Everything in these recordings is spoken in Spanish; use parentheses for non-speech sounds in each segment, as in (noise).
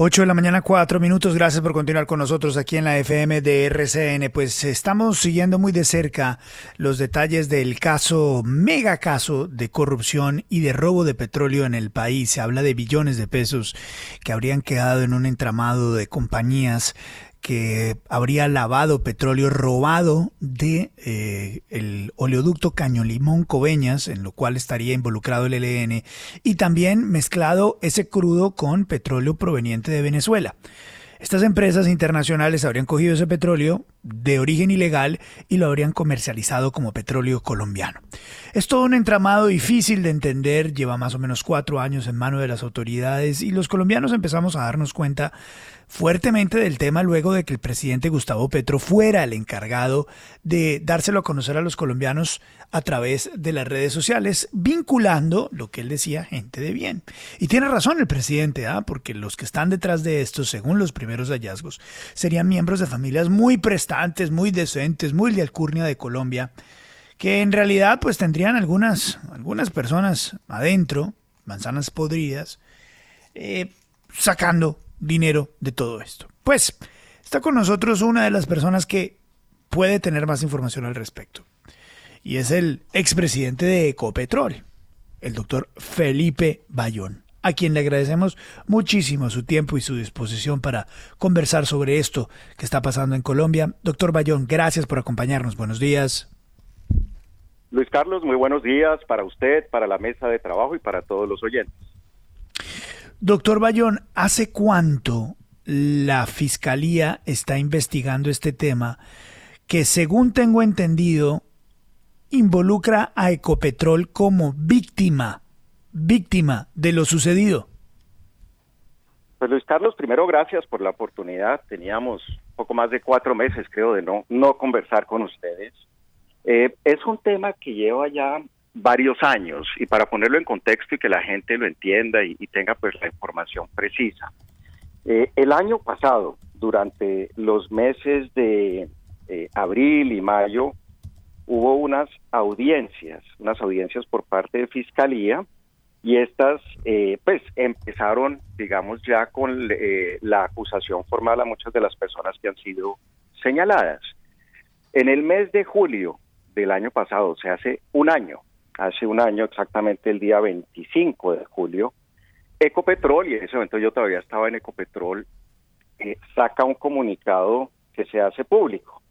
8 de la mañana, 4 minutos. Gracias por continuar con nosotros aquí en la FM de RCN. Pues estamos siguiendo muy de cerca los detalles del caso, mega caso de corrupción y de robo de petróleo en el país. Se habla de billones de pesos que habrían quedado en un entramado de compañías que habría lavado petróleo robado de eh, el oleoducto Caño Limón Coveñas, en lo cual estaría involucrado el ELN, y también mezclado ese crudo con petróleo proveniente de Venezuela. Estas empresas internacionales habrían cogido ese petróleo de origen ilegal y lo habrían comercializado como petróleo colombiano. Es todo un entramado difícil de entender, lleva más o menos cuatro años en manos de las autoridades y los colombianos empezamos a darnos cuenta fuertemente del tema luego de que el presidente Gustavo Petro fuera el encargado de dárselo a conocer a los colombianos a través de las redes sociales, vinculando lo que él decía gente de bien. Y tiene razón el presidente, ¿ah? porque los que están detrás de esto, según los primeros hallazgos, serían miembros de familias muy prestantes, muy decentes, muy de alcurnia de Colombia, que en realidad pues tendrían algunas, algunas personas adentro, manzanas podridas, eh, sacando dinero de todo esto. Pues está con nosotros una de las personas que puede tener más información al respecto. Y es el expresidente de Ecopetrol, el doctor Felipe Bayón, a quien le agradecemos muchísimo su tiempo y su disposición para conversar sobre esto que está pasando en Colombia. Doctor Bayón, gracias por acompañarnos. Buenos días. Luis Carlos, muy buenos días para usted, para la mesa de trabajo y para todos los oyentes. Doctor Bayón, ¿hace cuánto la Fiscalía está investigando este tema que, según tengo entendido, involucra a Ecopetrol como víctima, víctima de lo sucedido? Pues Luis Carlos, primero gracias por la oportunidad. Teníamos poco más de cuatro meses, creo, de no, no conversar con ustedes. Eh, es un tema que lleva ya varios años y para ponerlo en contexto y que la gente lo entienda y, tenga pues la información precisa. Eh, el año pasado, durante los meses de eh, abril y mayo, hubo unas audiencias, unas audiencias por parte de Fiscalía y estas eh, pues empezaron, digamos, ya con la acusación formal a muchas de las personas que han sido señaladas. En el mes de julio del año pasado, o sea, hace un año, hace un año, exactamente el día 25 de julio, Ecopetrol, y en ese momento yo todavía estaba en Ecopetrol, eh, saca un comunicado que se hace público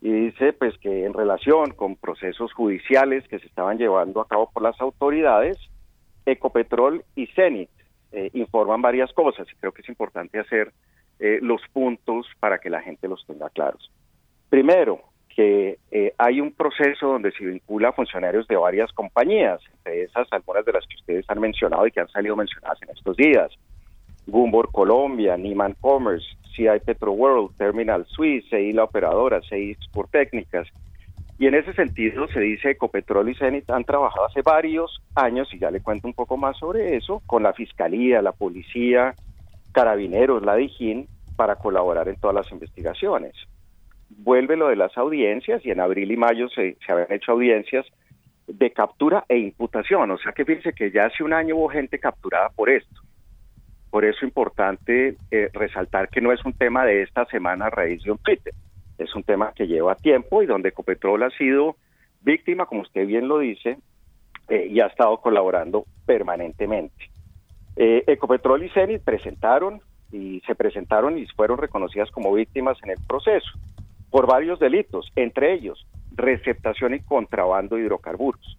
y dice pues que en relación con procesos judiciales que se estaban llevando a cabo por las autoridades, Ecopetrol y Cenit eh, informan varias cosas y creo que es importante hacer eh, los puntos para que la gente los tenga claros. Primero, que eh, hay un proceso donde se vincula funcionarios de varias compañías, entre esas algunas de las que ustedes han mencionado y que han salido mencionadas en estos días. Gumbor Colombia, Niman Commerce, CI Petro World, Terminal Suisse, CI La Operadora, CI Sport Técnicas. Y en ese sentido se dice que Ecopetrol y Zenit han trabajado hace varios años, y ya le cuento un poco más sobre eso, con la Fiscalía, la Policía, Carabineros, la DIJÍN, para colaborar en todas las investigaciones vuelve lo de las audiencias y en abril y mayo se, se habían hecho audiencias de captura e imputación. O sea que fíjense que ya hace un año hubo gente capturada por esto. Por eso es importante eh, resaltar que no es un tema de esta semana a raíz de un Twitter. Es un tema que lleva tiempo y donde Ecopetrol ha sido víctima, como usted bien lo dice, eh, y ha estado colaborando permanentemente. Eh, Ecopetrol y CENIT presentaron y se presentaron y fueron reconocidas como víctimas en el proceso por varios delitos, entre ellos receptación y contrabando de hidrocarburos.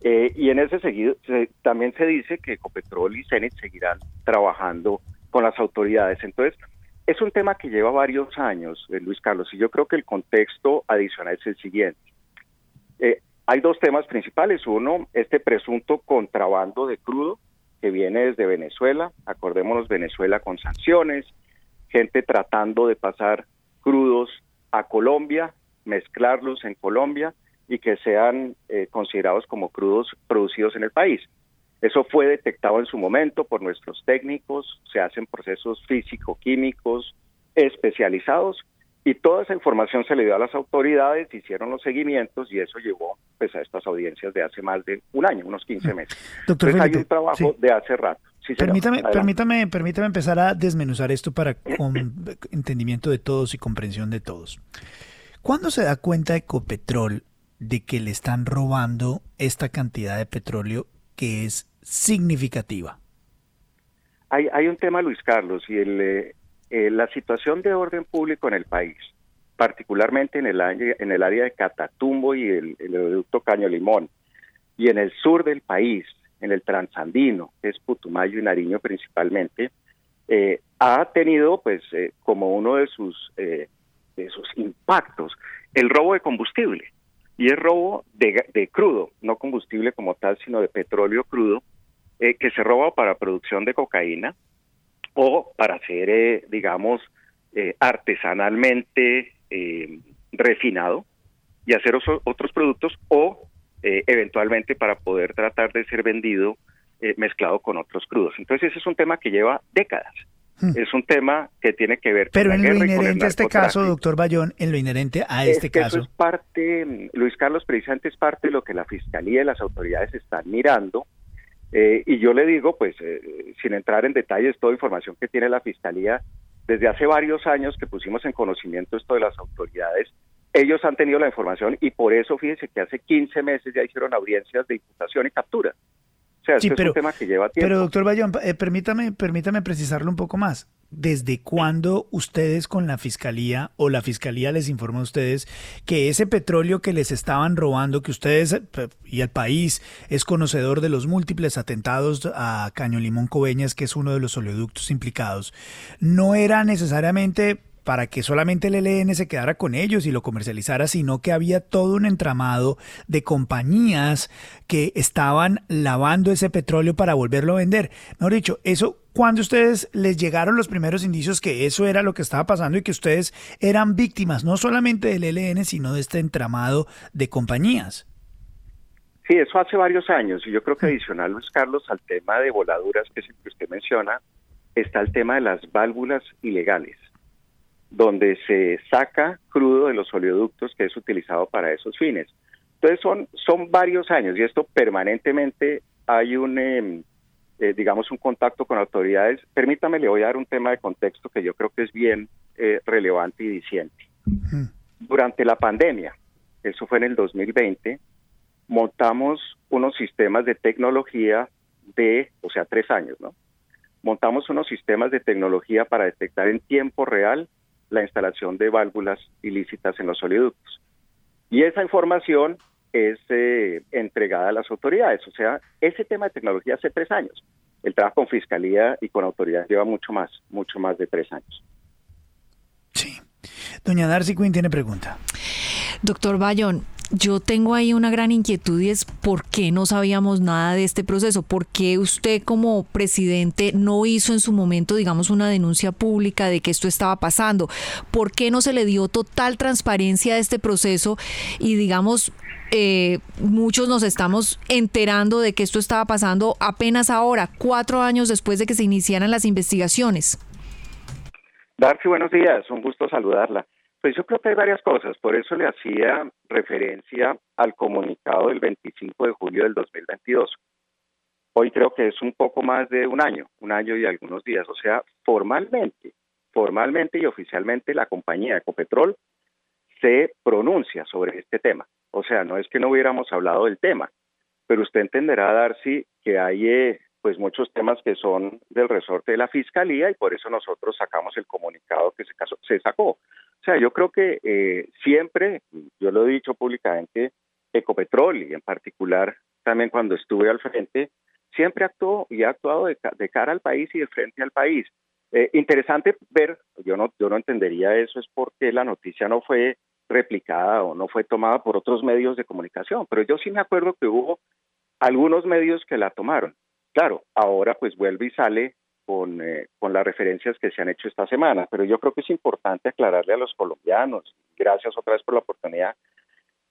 Eh, y en ese seguido también se dice que Ecopetrol y CENIT seguirán trabajando con las autoridades. Entonces, es un tema que lleva varios años, eh, Luis Carlos, y yo creo que el contexto adicional es el siguiente. Eh, hay dos temas principales. Uno, este presunto contrabando de crudo que viene desde Venezuela. Acordémonos, Venezuela con sanciones, gente tratando de pasar crudos a Colombia, mezclarlos en Colombia y que sean eh, considerados como crudos producidos en el país. Eso fue detectado en su momento por nuestros técnicos, se hacen procesos físico-químicos especializados y toda esa información se le dio a las autoridades, hicieron los seguimientos y eso llevó pues, a estas audiencias de hace más de un año, unos 15 mm. meses. Doctor Entonces hay un trabajo de hace rato. Permítame, permítame, permítame empezar a desmenuzar esto para con (coughs) entendimiento de todos y comprensión de todos. ¿Cuándo se da cuenta Ecopetrol de que le están robando esta cantidad de petróleo que es significativa? Hay, hay un tema, Luis Carlos, y el, eh, eh, la situación de orden público en el país, particularmente en el, en el área de Catatumbo y el, el Caño Limón, y en el sur del país, en el Transandino, que es Putumayo y Nariño principalmente, eh, ha tenido pues como uno de sus, de sus impactos el robo de combustible. Y es robo de, crudo, no combustible como tal, sino de petróleo crudo, eh, que se roba para producción de cocaína o para ser, eh, digamos, eh, artesanalmente refinado y hacer otros productos o eventualmente para poder tratar de ser vendido mezclado con otros crudos. Entonces ese es un tema que lleva décadas. Hmm. es un tema que tiene que ver Pero en lo inherente a este caso, doctor Bayón, en lo inherente a este caso. Eso es parte, Luis Carlos, precisamente es parte de lo que la Fiscalía y las autoridades están mirando. Eh, y yo le digo, pues, eh, sin entrar en detalles, toda información que tiene la Fiscalía, desde hace varios años que pusimos en conocimiento esto de las autoridades, ellos han tenido la información y por eso, fíjense que hace 15 meses ya hicieron audiencias de imputación y captura sí, pero, es un tema que lleva tiempo. Pero, doctor Bayón, eh, permítame, permítame precisarlo un poco más. ¿Desde cuándo ustedes con la fiscalía o la fiscalía les informó a ustedes que ese petróleo que les estaban robando, que ustedes eh, y el país es conocedor de los múltiples atentados a Caño Limón Coveñas, que es uno de los oleoductos implicados, no era necesariamente para que solamente el ELN se quedara con ellos y lo comercializara, sino que había todo un entramado de compañías que estaban lavando ese petróleo para volverlo a vender. Mejor dicho, eso, cuando ustedes les llegaron los primeros indicios que eso era lo que estaba pasando y que ustedes eran víctimas no solamente del ELN, sino de este entramado de compañías. Sí, eso hace varios años y yo creo que adicional, Luis Carlos, al tema de voladuras que usted menciona, está el tema de las válvulas ilegales donde se saca crudo de los oleoductos que es utilizado para esos fines. Entonces son, son varios años y esto permanentemente hay un, em, eh, digamos, un contacto con autoridades. Permítame, le voy a dar un tema de contexto que yo creo que es bien eh, relevante y diciente. Durante la pandemia, eso fue en el 2020, montamos unos sistemas de tecnología de, o sea, tres años, ¿no? Montamos unos sistemas de tecnología para detectar en tiempo real la instalación de válvulas ilícitas en los oleoductos. Y esa información es eh, entregada a las autoridades. O sea, ese tema de tecnología hace tres años. El trabajo con fiscalía y con autoridades lleva mucho más, mucho más de tres años. Sí. Doña Darcy Quinn tiene pregunta. Doctor Bayón, yo tengo ahí una gran inquietud y es por qué no sabíamos nada de este proceso, por qué usted como presidente no hizo en su momento, digamos, una denuncia pública de que esto estaba pasando, por qué no se le dio total transparencia a este proceso y, digamos, eh, muchos nos estamos enterando de que esto estaba pasando apenas ahora, cuatro años después de que se iniciaran las investigaciones. Darcy, buenos días, un gusto saludarla. Pues yo creo que hay varias cosas, por eso le hacía referencia al comunicado del 25 de julio del 2022. Hoy creo que es un poco más de un año, un año y algunos días, o sea, formalmente, formalmente y oficialmente la compañía Ecopetrol se pronuncia sobre este tema. O sea, no es que no hubiéramos hablado del tema, pero usted entenderá, Darcy, que hay eh, pues muchos temas que son del resorte de la fiscalía y por eso nosotros sacamos el comunicado que se, se sacó. O sea, yo creo que eh, siempre, yo lo he dicho públicamente, Ecopetrol y en particular también cuando estuve al frente, siempre actuó y ha actuado de, cara al país y de frente al país. Eh, interesante ver, yo no, yo no entendería eso, es porque la noticia no fue replicada o no fue tomada por otros medios de comunicación, pero yo sí me acuerdo que hubo algunos medios que la tomaron. Claro, ahora pues vuelve y sale con, eh, con las referencias que se han hecho esta semana, pero yo creo que es importante aclararle a los colombianos, gracias otra vez por la oportunidad,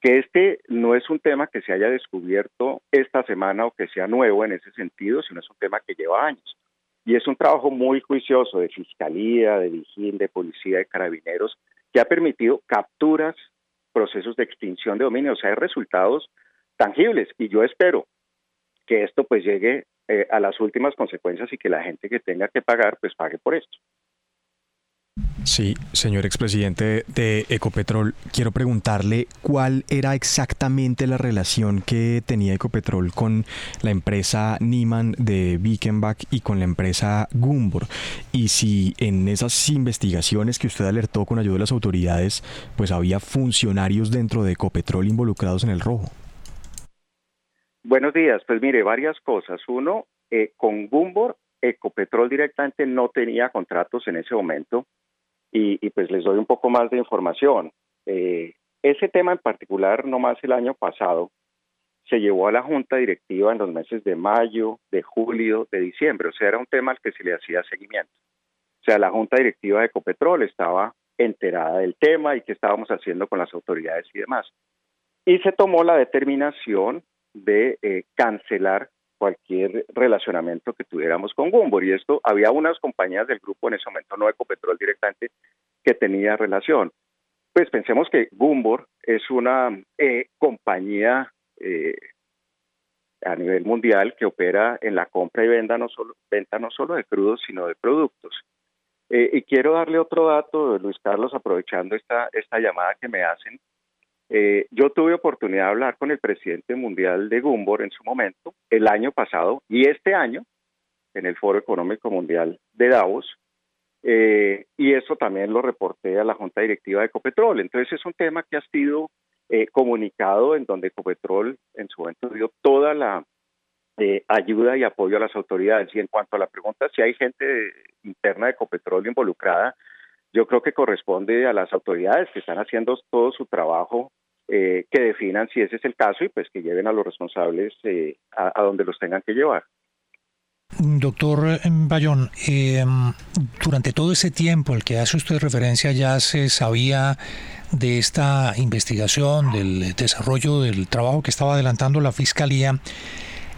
que este no es un tema que se haya descubierto esta semana o que sea nuevo en ese sentido, sino es un tema que lleva años. Y es un trabajo muy juicioso de fiscalía, de vigil, de policía, de carabineros, que ha permitido capturas, procesos de extinción de dominio, o sea, hay resultados tangibles. Y yo espero que esto pues llegue eh, a las últimas consecuencias y que la gente que tenga que pagar, pues pague por esto. Sí, señor expresidente de Ecopetrol, quiero preguntarle cuál era exactamente la relación que tenía Ecopetrol con la empresa Niman de Wickenbach y con la empresa Gumbor. Y si en esas investigaciones que usted alertó con ayuda de las autoridades, pues había funcionarios dentro de Ecopetrol involucrados en el rojo. Buenos días, pues mire, varias cosas. Uno, eh, con Gumbor, Ecopetrol directamente no tenía contratos en ese momento y, pues les doy un poco más de información. Eh, ese tema en particular, no más el año pasado, se llevó a la junta directiva en los meses de mayo, de julio, de diciembre, o sea, era un tema al que se le hacía seguimiento. O sea, la junta directiva de Ecopetrol estaba enterada del tema y qué estábamos haciendo con las autoridades y demás. Y se tomó la determinación de eh, cancelar cualquier relacionamiento que tuviéramos con Gumbor. Y esto, había unas compañías del grupo en ese momento, no Ecopetrol directamente, que tenía relación. Pues pensemos que Gumbor es una eh, compañía eh, a nivel mundial que opera en la compra y venta no solo, venta no solo de crudos, sino de productos. Eh, y quiero darle otro dato, Luis Carlos, aprovechando esta, esta llamada que me hacen. Eh, yo tuve oportunidad de hablar con el presidente mundial de Gumbor en su momento, el año pasado y este año, en el Foro Económico Mundial de Davos, eh, y eso también lo reporté a la Junta Directiva de Ecopetrol. Entonces es un tema que ha sido eh, comunicado en donde Ecopetrol en su momento dio toda la ayuda y apoyo a las autoridades. Y en cuanto a la pregunta si hay gente interna de Ecopetrol involucrada, yo creo que corresponde a las autoridades que están haciendo todo su trabajo eh, que definan si ese es el caso y pues que lleven a los responsables eh, a, donde los tengan que llevar. Doctor Bayón, eh, durante todo ese tiempo al que hace usted referencia ya se sabía de esta investigación, del desarrollo del trabajo que estaba adelantando la Fiscalía.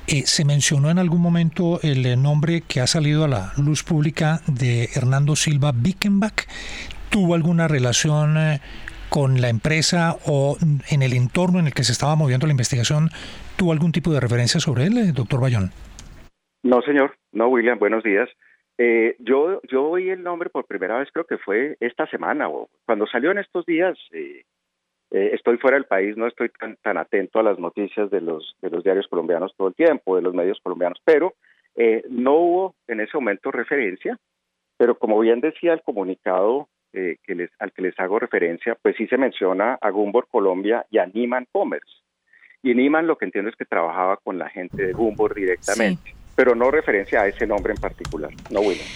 ¿Se mencionó en algún momento el nombre que ha salido a la luz pública de Hernando Silva Bickenbach? ¿Tuvo alguna relación con la empresa o en el entorno en el que se estaba moviendo la investigación, ¿tuvo algún tipo de referencia sobre él, eh, doctor Bayón? No, señor. No, William, buenos días. Eh, yo, yo oí el nombre por primera vez, creo que fue esta semana, o cuando salió en estos días. Eh, estoy fuera del país, no estoy tan, tan atento a las noticias de los, de los diarios colombianos todo el tiempo, de los medios colombianos, pero no hubo en ese momento referencia, pero como bien decía el comunicado eh, que les, al que les hago referencia, pues sí se menciona a Gumbor Colombia y a Niman Commerce. Y Niman lo que entiendo es que trabajaba con la gente de Gumbor directamente, pero no referencia a ese nombre en particular. No, William.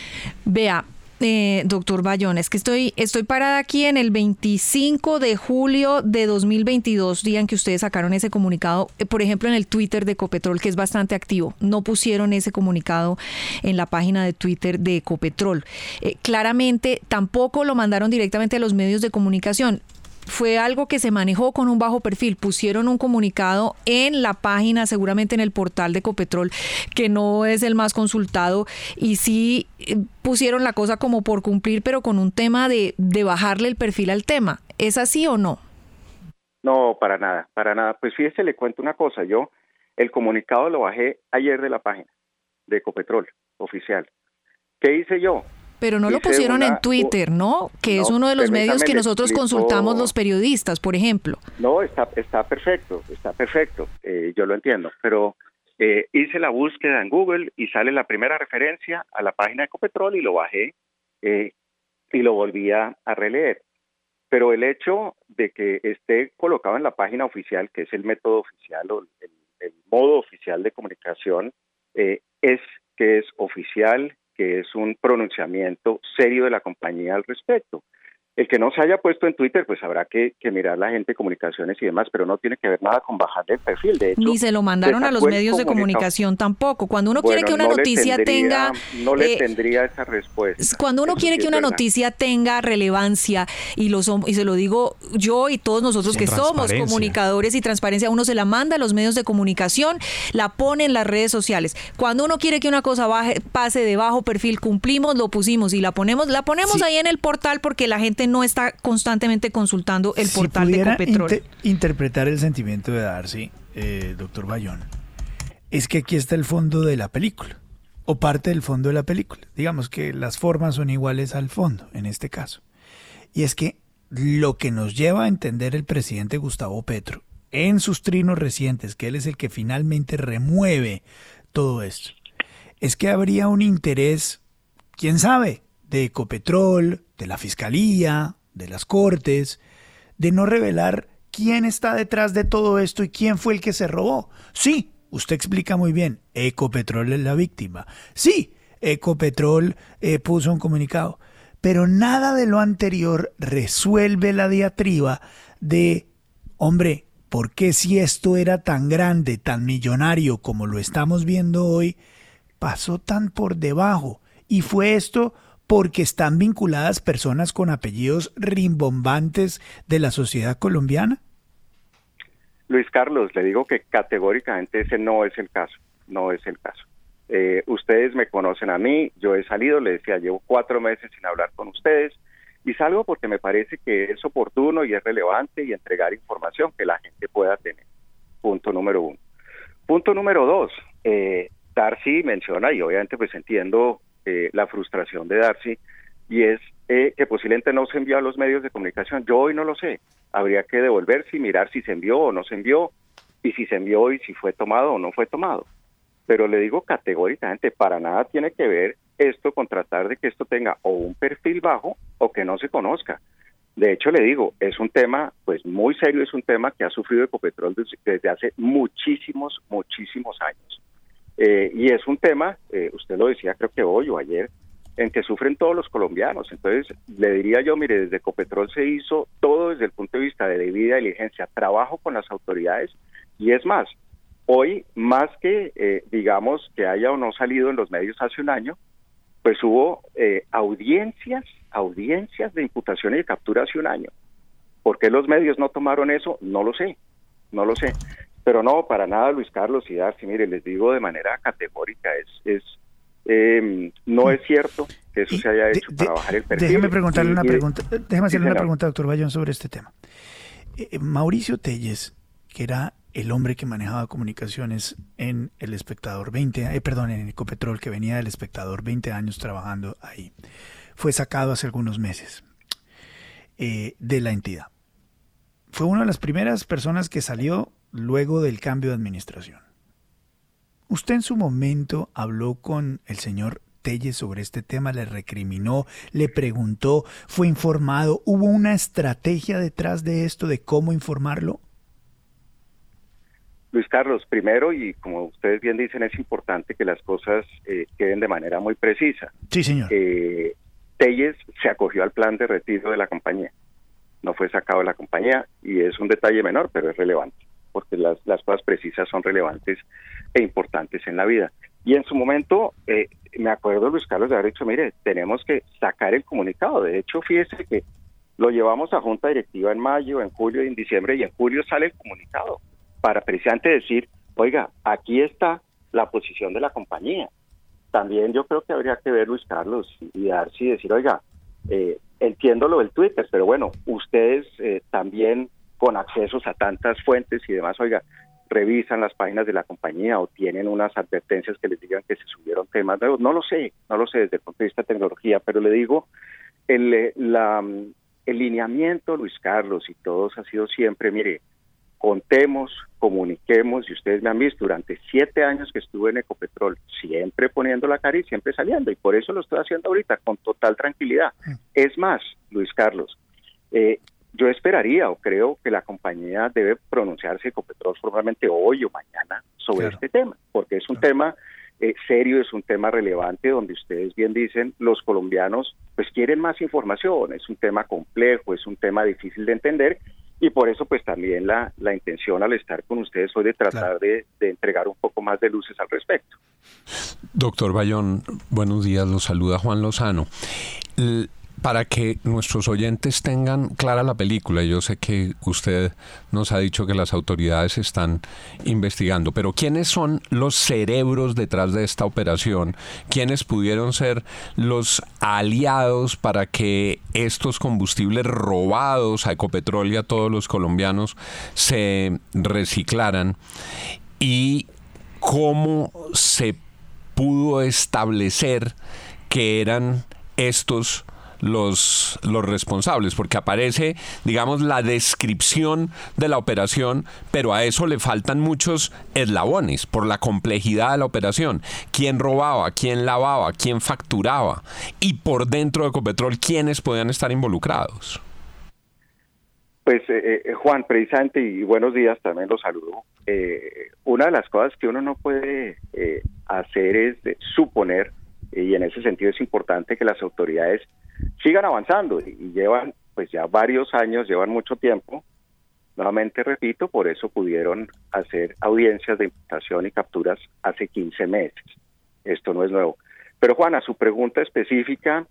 Vea, eh, doctor Bayón, es que estoy, estoy parada aquí en el 25 de julio de 2022, día en que ustedes sacaron ese comunicado, eh, por ejemplo en el Twitter de Ecopetrol, que es bastante activo. No pusieron ese comunicado en la página de Twitter de Ecopetrol. Eh, claramente tampoco lo mandaron directamente a los medios de comunicación fue algo que se manejó con un bajo perfil. Pusieron un comunicado en la página, seguramente en el portal de Ecopetrol, que no es el más consultado, y sí eh, pusieron la cosa como por cumplir, pero con un tema de, de bajarle el perfil al tema. ¿Es así o no? No, para nada, para nada. Pues fíjese, le cuento una cosa. Yo el comunicado lo bajé ayer de la página de Ecopetrol oficial. ¿Qué hice yo? Pero no lo pusieron en Twitter, ¿no? Que es uno de los medios que nosotros consultamos los periodistas, por ejemplo. No, está, está perfecto, está perfecto, eh, yo lo entiendo, pero eh, hice la búsqueda en Google y sale la primera referencia a la página de Ecopetrol y lo bajé eh, y lo volví a, releer. Pero el hecho de que esté colocado en la página oficial, que es el método oficial o el, el modo oficial de comunicación, es que es oficial, que es un pronunciamiento serio de la compañía al respecto. El que no se haya puesto en Twitter, pues habrá que, mirar la gente de comunicaciones y demás, pero no tiene que ver nada con bajarle el perfil. De hecho, Ni se lo mandaron a los medios de comunicación tampoco. Cuando uno quiere que una noticia tenga... No le eh, tendría esa respuesta. Cuando uno quiere que una noticia tenga relevancia, y, lo y se lo digo yo y todos nosotros que somos comunicadores y transparencia, uno se la manda a los medios de comunicación, la pone en las redes sociales. Cuando uno quiere que una cosa baje, pase de bajo perfil, cumplimos, lo pusimos y la ponemos, la ponemos ahí en el portal porque la gente no está constantemente consultando el portal de Ecopetrol. interpretar el sentimiento de Darcy, eh, doctor Bayón, es que aquí está el fondo de la película, o parte del fondo de la película. Digamos que las formas son iguales al fondo, en este caso. Y es que lo que nos lleva a entender el presidente Gustavo Petro en sus trinos recientes, que él es el que finalmente remueve todo esto, es que habría un interés, quién sabe, de Ecopetrol, de la Fiscalía, de las Cortes, de no revelar quién está detrás de todo esto y quién fue el que se robó. Sí, usted explica muy bien, Ecopetrol es la víctima. Sí, Ecopetrol eh, puso un comunicado, pero nada de lo anterior resuelve la diatriba de, hombre, ¿por qué si esto era tan grande, tan millonario como lo estamos viendo hoy, pasó tan por debajo? Y fue esto porque están vinculadas personas con apellidos rimbombantes de la sociedad colombiana? Luis Carlos, le digo que categóricamente ese no es el caso, no es el caso. Eh, ustedes me conocen a mí, yo he salido, le decía, llevo cuatro meses sin hablar con ustedes y salgo porque me parece que es oportuno y es relevante y entregar información que la gente pueda tener. Punto número uno. Punto número dos, eh, Darcy menciona, y obviamente pues entiendo eh, la frustración de Darcy y es eh, que posiblemente no se envió a los medios de comunicación. Yo hoy no lo sé. Habría que devolverse y mirar si se envió o no se envió y si se envió y si fue tomado o no fue tomado. Pero le digo categóricamente, para nada tiene que ver esto con tratar de que esto tenga o un perfil bajo o que no se conozca. De hecho, le digo, es un tema pues muy serio, es un tema que ha sufrido Ecopetrol desde hace muchísimos, muchísimos años. Eh, y es un tema, eh, usted lo decía creo que hoy o ayer, en que sufren todos los colombianos. Entonces, le diría yo, mire, desde Ecopetrol se hizo todo desde el punto de vista de debida diligencia, trabajo con las autoridades y es más, hoy más que, eh, digamos, que haya o no salido en los medios hace un año, pues hubo audiencias, audiencias de imputación y de captura hace un año. ¿Por qué los medios no tomaron eso? No lo sé, no lo sé. Pero no, para nada, Luis Carlos y Darcy, mire, les digo de manera categórica, es, es em, no es cierto que eso se haya hecho para bajar el perfil. Déjeme preguntarle una pregunta, déjeme hacerle una pregunta, doctor Bayón, sobre este tema. Eh, eh, Mauricio Telles, que era el hombre que manejaba comunicaciones en El Espectador 20, eh, perdón, en Ecopetrol, que venía del Espectador 20 años trabajando ahí, fue sacado hace algunos meses de la entidad. Fue una de las primeras personas que salió luego del cambio de administración. ¿Usted en su momento habló con el señor Telles sobre este tema? ¿Le recriminó? ¿Le preguntó? ¿Fue informado? ¿Hubo una estrategia detrás de esto de cómo informarlo? Luis Carlos, primero, y como ustedes bien dicen, es importante que las cosas eh, queden de manera muy precisa. Sí, señor. Eh, Telles se acogió al plan de retiro de la compañía. No fue sacado de la compañía y es un detalle menor, pero es relevante porque las, las cosas precisas son relevantes e importantes en la vida. Y en su momento, eh, me acuerdo, Luis Carlos, de haber dicho, mire, tenemos que sacar el comunicado. De hecho, fíjese que lo llevamos a Junta Directiva en mayo, en julio en diciembre, y en julio sale el comunicado para precisamente decir, oiga, aquí está la posición de la compañía. También yo creo que habría que ver, Luis Carlos, y Darcy, y decir, oiga, eh, entiendo lo del Twitter, pero bueno, ustedes eh, también con accesos a tantas fuentes y demás, oiga, revisan las páginas de la compañía o tienen unas advertencias que les digan que se subieron temas nuevos. No lo sé, no lo sé desde el punto de vista de tecnología, pero le digo, el, eh, la, el lineamiento, Luis Carlos y todos ha sido siempre, mire, contemos, comuniquemos, y ustedes me han visto durante siete años que estuve en Ecopetrol, siempre poniendo la cara y siempre saliendo, y por eso lo estoy haciendo ahorita con total tranquilidad. Mm. Es más, Luis Carlos, eh, yo esperaría o creo que la compañía debe pronunciarse Ecopetrol formalmente hoy o mañana sobre este tema, porque es un tema eh, serio, es un tema relevante donde ustedes bien dicen, los colombianos pues quieren más información, es un tema complejo, es un tema difícil de entender y por eso pues también la, la intención al estar con ustedes hoy de tratar de, de, entregar un poco más de luces al respecto. Doctor Bayón, buenos días, lo saluda Juan Lozano para que nuestros oyentes tengan clara la película, yo sé que usted nos ha dicho que las autoridades están investigando, pero ¿quiénes son los cerebros detrás de esta operación? ¿Quiénes pudieron ser los aliados para que estos combustibles robados a Ecopetrol y a todos los colombianos se reciclaran? Y cómo se pudo establecer que eran estos los, los responsables, porque aparece, digamos, la descripción de la operación, pero a eso le faltan muchos eslabones por la complejidad de la operación. ¿Quién robaba? ¿Quién lavaba? ¿Quién facturaba? Y por dentro de Ecopetrol, ¿quiénes podían estar involucrados? Pues eh, eh, Juan, precisamente, y buenos días, también los saludo. Eh, una de las cosas que uno no puede hacer es suponer, y en ese sentido es importante que las autoridades sigan avanzando y, llevan pues ya varios años, llevan mucho tiempo. Nuevamente repito, por eso pudieron hacer audiencias de imputación y capturas hace 15 meses. Esto no es nuevo. Pero Juana, su pregunta específica,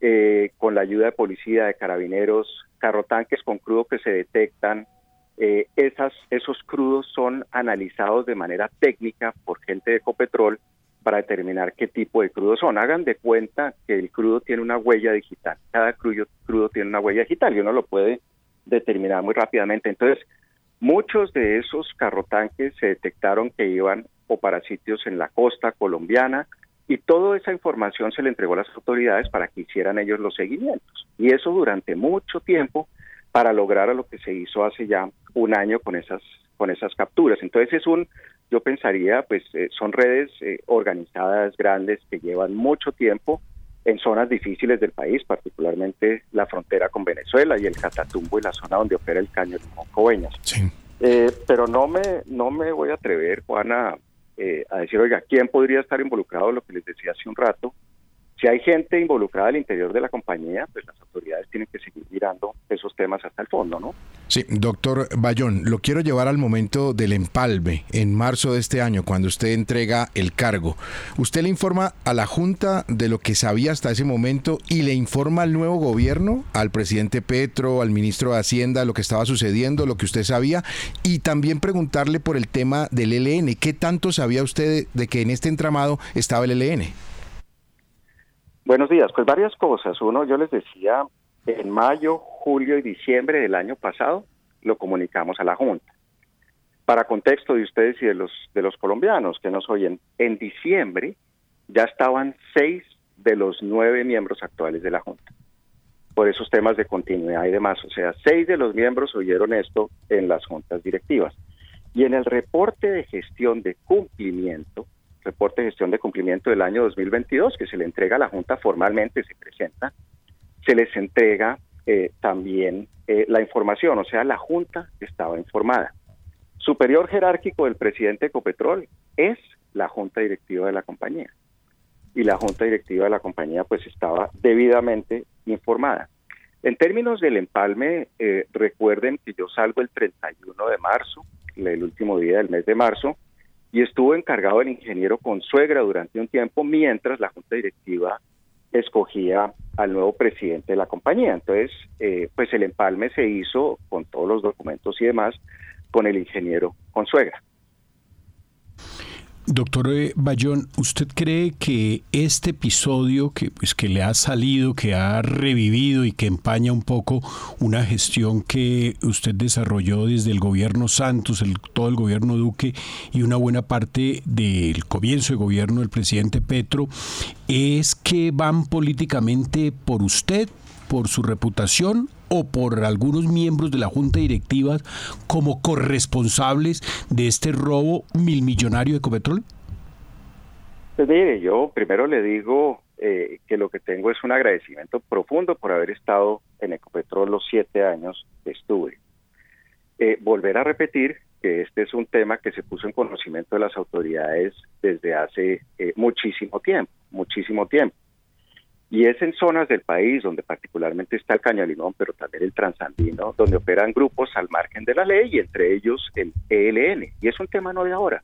eh, con la ayuda de policía, de carabineros, carrotanques con crudo que se detectan, eh, esos crudos son analizados de manera técnica por gente de Ecopetrol para determinar qué tipo de crudo son. Hagan de cuenta que el crudo tiene una huella digital. Cada crudo, crudo tiene una huella digital y uno lo puede determinar muy rápidamente. Entonces, muchos de esos carrotanques se detectaron que iban o para sitios en la costa colombiana y toda esa información se le entregó a las autoridades para que hicieran ellos los seguimientos. Y eso durante mucho tiempo para lograr a lo que se hizo hace ya un año con esas con esas capturas. Entonces es un yo pensaría, pues eh, son redes eh, organizadas, grandes, que llevan mucho tiempo en zonas difíciles del país, particularmente la frontera con Venezuela y el Catatumbo y la zona donde opera el caño de Moncoveñas. Eh, pero no me, no me voy a atrever, Juana, a decir, oiga, ¿quién podría estar involucrado? Lo que les decía hace un rato, si hay gente involucrada al interior de la compañía, pues las autoridades tienen que seguir mirando esos temas hasta el fondo, ¿no? Sí, doctor Bayón, lo quiero llevar al momento del empalme en marzo de este año, cuando usted entrega el cargo. Usted le informa a la Junta de lo que sabía hasta ese momento y le informa al nuevo gobierno, al presidente Petro, al ministro de Hacienda, lo que estaba sucediendo, lo que usted sabía, y también preguntarle por el tema del ELN. ¿Qué tanto sabía usted de que en este entramado estaba el ELN? Buenos días, pues varias cosas. Uno, yo les decía, en mayo, julio y diciembre del año pasado lo comunicamos a la Junta. Para contexto de ustedes y de los de los colombianos que nos oyen, en diciembre ya estaban seis de los nueve miembros actuales de la Junta por esos temas de continuidad y demás. O sea, seis de los miembros oyeron esto en las juntas directivas. Y en el reporte de gestión de cumplimiento, reporte de gestión de cumplimiento del año 2022, que se le entrega a la Junta formalmente, se presenta, se les entrega eh, también eh, la información, o sea, la Junta estaba informada. Superior jerárquico del presidente de Ecopetrol es la Junta Directiva de la compañía. Y la Junta Directiva de la compañía pues estaba debidamente informada. En términos del empalme, eh, recuerden que yo salgo el 31 de marzo, el último día del mes de marzo, y estuvo encargado el ingeniero Consuegra durante un tiempo mientras la junta directiva escogía al nuevo presidente de la compañía. Entonces, eh, pues el empalme se hizo con todos los documentos y demás con el ingeniero Consuegra. Doctor Bayón, ¿usted cree que este episodio que, pues, que le ha salido, que ha revivido y que empaña un poco una gestión que usted desarrolló desde el gobierno Santos, el, todo el gobierno Duque y una buena parte del comienzo de gobierno del presidente Petro, es que van políticamente por usted, por su reputación o por algunos miembros de la junta directiva como corresponsables de este robo milmillonario de Ecopetrol? Pues mire, yo primero le digo eh, que lo que tengo es un agradecimiento profundo por haber estado en Ecopetrol los siete años que estuve. Eh, volver a repetir que este es un tema que se puso en conocimiento de las autoridades desde hace eh, muchísimo tiempo, muchísimo tiempo. Y es en zonas del país donde particularmente está el Caño Limón, pero también el Transandino, donde operan grupos al margen de la ley y entre ellos el ELN. Y es un tema no de ahora,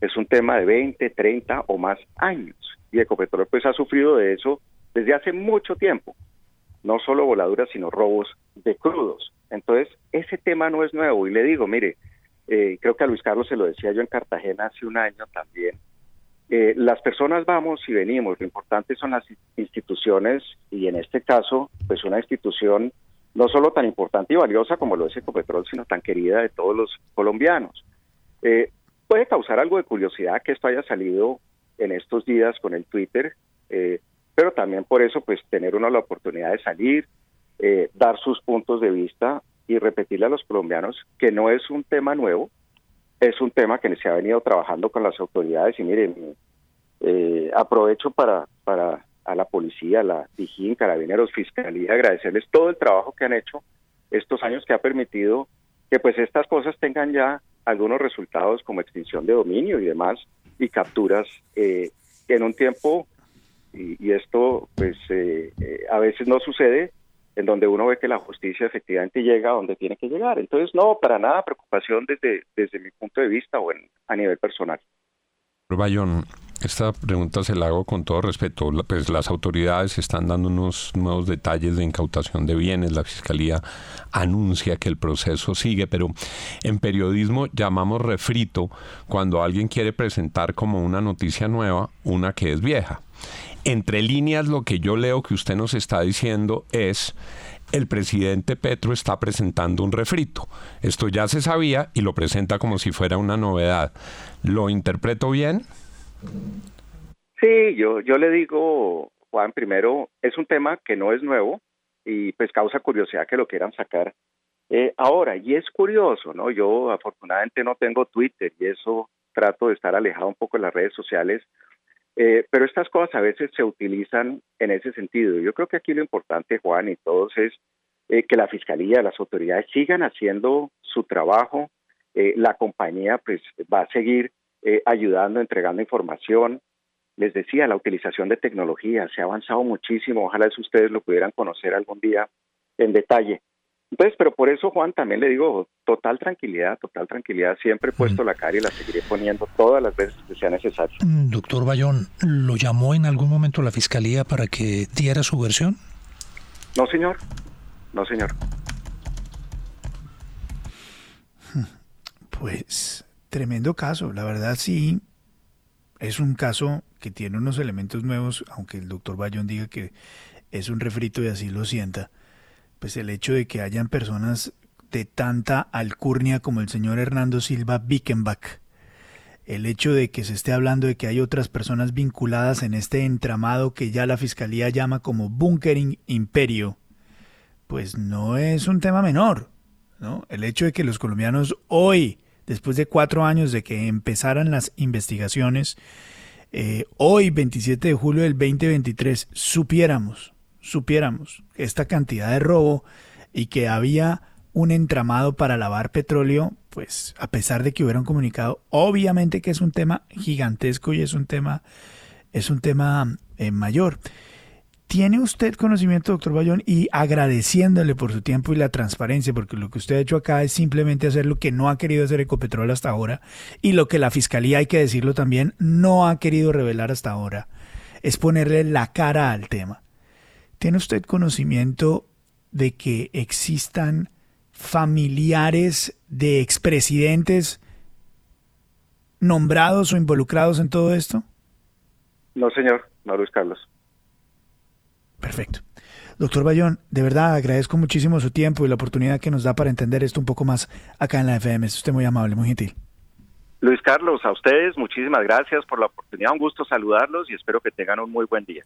es un tema de 20, 30 o más años. Y Ecopetrol pues ha sufrido de eso desde hace mucho tiempo. No solo voladuras, sino robos de crudos. Entonces, ese tema no es nuevo. Y le digo, mire, eh, creo que a Luis Carlos se lo decía yo en Cartagena hace un año también, eh, las personas vamos y venimos, lo importante son las instituciones y en este caso, pues una institución no solo tan importante y valiosa como lo es Ecopetrol, sino tan querida de todos los colombianos. Eh, puede causar algo de curiosidad que esto haya salido en estos días con el Twitter, eh, pero también por eso, pues tener uno la oportunidad de salir, eh, dar sus puntos de vista y repetirle a los colombianos que no es un tema nuevo, es un tema que se ha venido trabajando con las autoridades y miren, eh, aprovecho para, para a la policía, la Dijín, Carabineros, Fiscalía, agradecerles todo el trabajo que han hecho estos años que ha permitido que pues estas cosas tengan ya algunos resultados como extinción de dominio y demás y capturas eh, en un tiempo y, esto pues eh, eh, a veces no sucede en donde uno ve que la justicia efectivamente llega a donde tiene que llegar. Entonces, no, para nada preocupación desde, desde mi punto de vista o en, a nivel personal. Bayón, esta pregunta se la hago con todo respeto. Pues las autoridades están dando unos nuevos detalles de incautación de bienes. La fiscalía anuncia que el proceso sigue, pero en periodismo llamamos refrito cuando alguien quiere presentar como una noticia nueva una que es vieja. Entre líneas, lo que yo leo que usted nos está diciendo es el presidente Petro está presentando un refrito. Esto ya se sabía y lo presenta como si fuera una novedad. ¿Lo interpreto bien? Sí, yo, yo le digo, Juan, primero, es un tema que no es nuevo y pues causa curiosidad que lo quieran sacar eh, ahora. Y es curioso, ¿no? Yo afortunadamente no tengo Twitter y eso trato de estar alejado un poco de las redes sociales eh, pero estas cosas a veces se utilizan en ese sentido. Yo creo que aquí lo importante, Juan, y todos es eh, que la Fiscalía, las autoridades sigan haciendo su trabajo. Eh, la compañía pues va a seguir ayudando, entregando información. Les decía, la utilización de tecnología se ha avanzado muchísimo. Ojalá eso ustedes lo pudieran conocer algún día en detalle. Entonces, pero por eso, Juan, también le digo, total tranquilidad, total tranquilidad. Siempre he puesto la cara y la seguiré poniendo todas las veces que sea necesario. Mm, doctor Bayón, ¿lo llamó en algún momento la Fiscalía para que diera su versión? No, señor. No, señor. (laughs) Pues tremendo caso. La verdad sí, es un caso que tiene unos elementos nuevos, aunque el doctor Bayón diga que es un refrito y así lo sienta pues el hecho de que hayan personas de tanta alcurnia como el señor Hernando Silva Bickenbach, el hecho de que se esté hablando de que hay otras personas vinculadas en este entramado que ya la fiscalía llama como bunkering imperio, pues no es un tema menor. ¿no? El hecho de que los colombianos hoy, después de cuatro años de que empezaran las investigaciones, eh, hoy, 27 de julio del 2023, supiéramos supiéramos esta cantidad de robo y que había un entramado para lavar petróleo, pues a pesar de que hubiera un comunicado, obviamente que es un tema gigantesco y es un tema, es un tema eh, mayor. ¿Tiene usted conocimiento, doctor Bayón, y agradeciéndole por su tiempo y la transparencia, porque lo que usted ha hecho acá es simplemente hacer lo que no ha querido hacer Ecopetrol hasta ahora y lo que la Fiscalía, hay que decirlo también, no ha querido revelar hasta ahora, es ponerle la cara al tema. ¿Tiene usted conocimiento de que existan familiares de expresidentes nombrados o involucrados en todo esto? No, señor, no, Luis Carlos. Perfecto. Doctor Bayón, de verdad agradezco muchísimo su tiempo y la oportunidad que nos da para entender esto un poco más acá en la FM. Es usted muy amable, muy gentil. Luis Carlos, a ustedes muchísimas gracias por la oportunidad. Un gusto saludarlos y espero que tengan un muy buen día.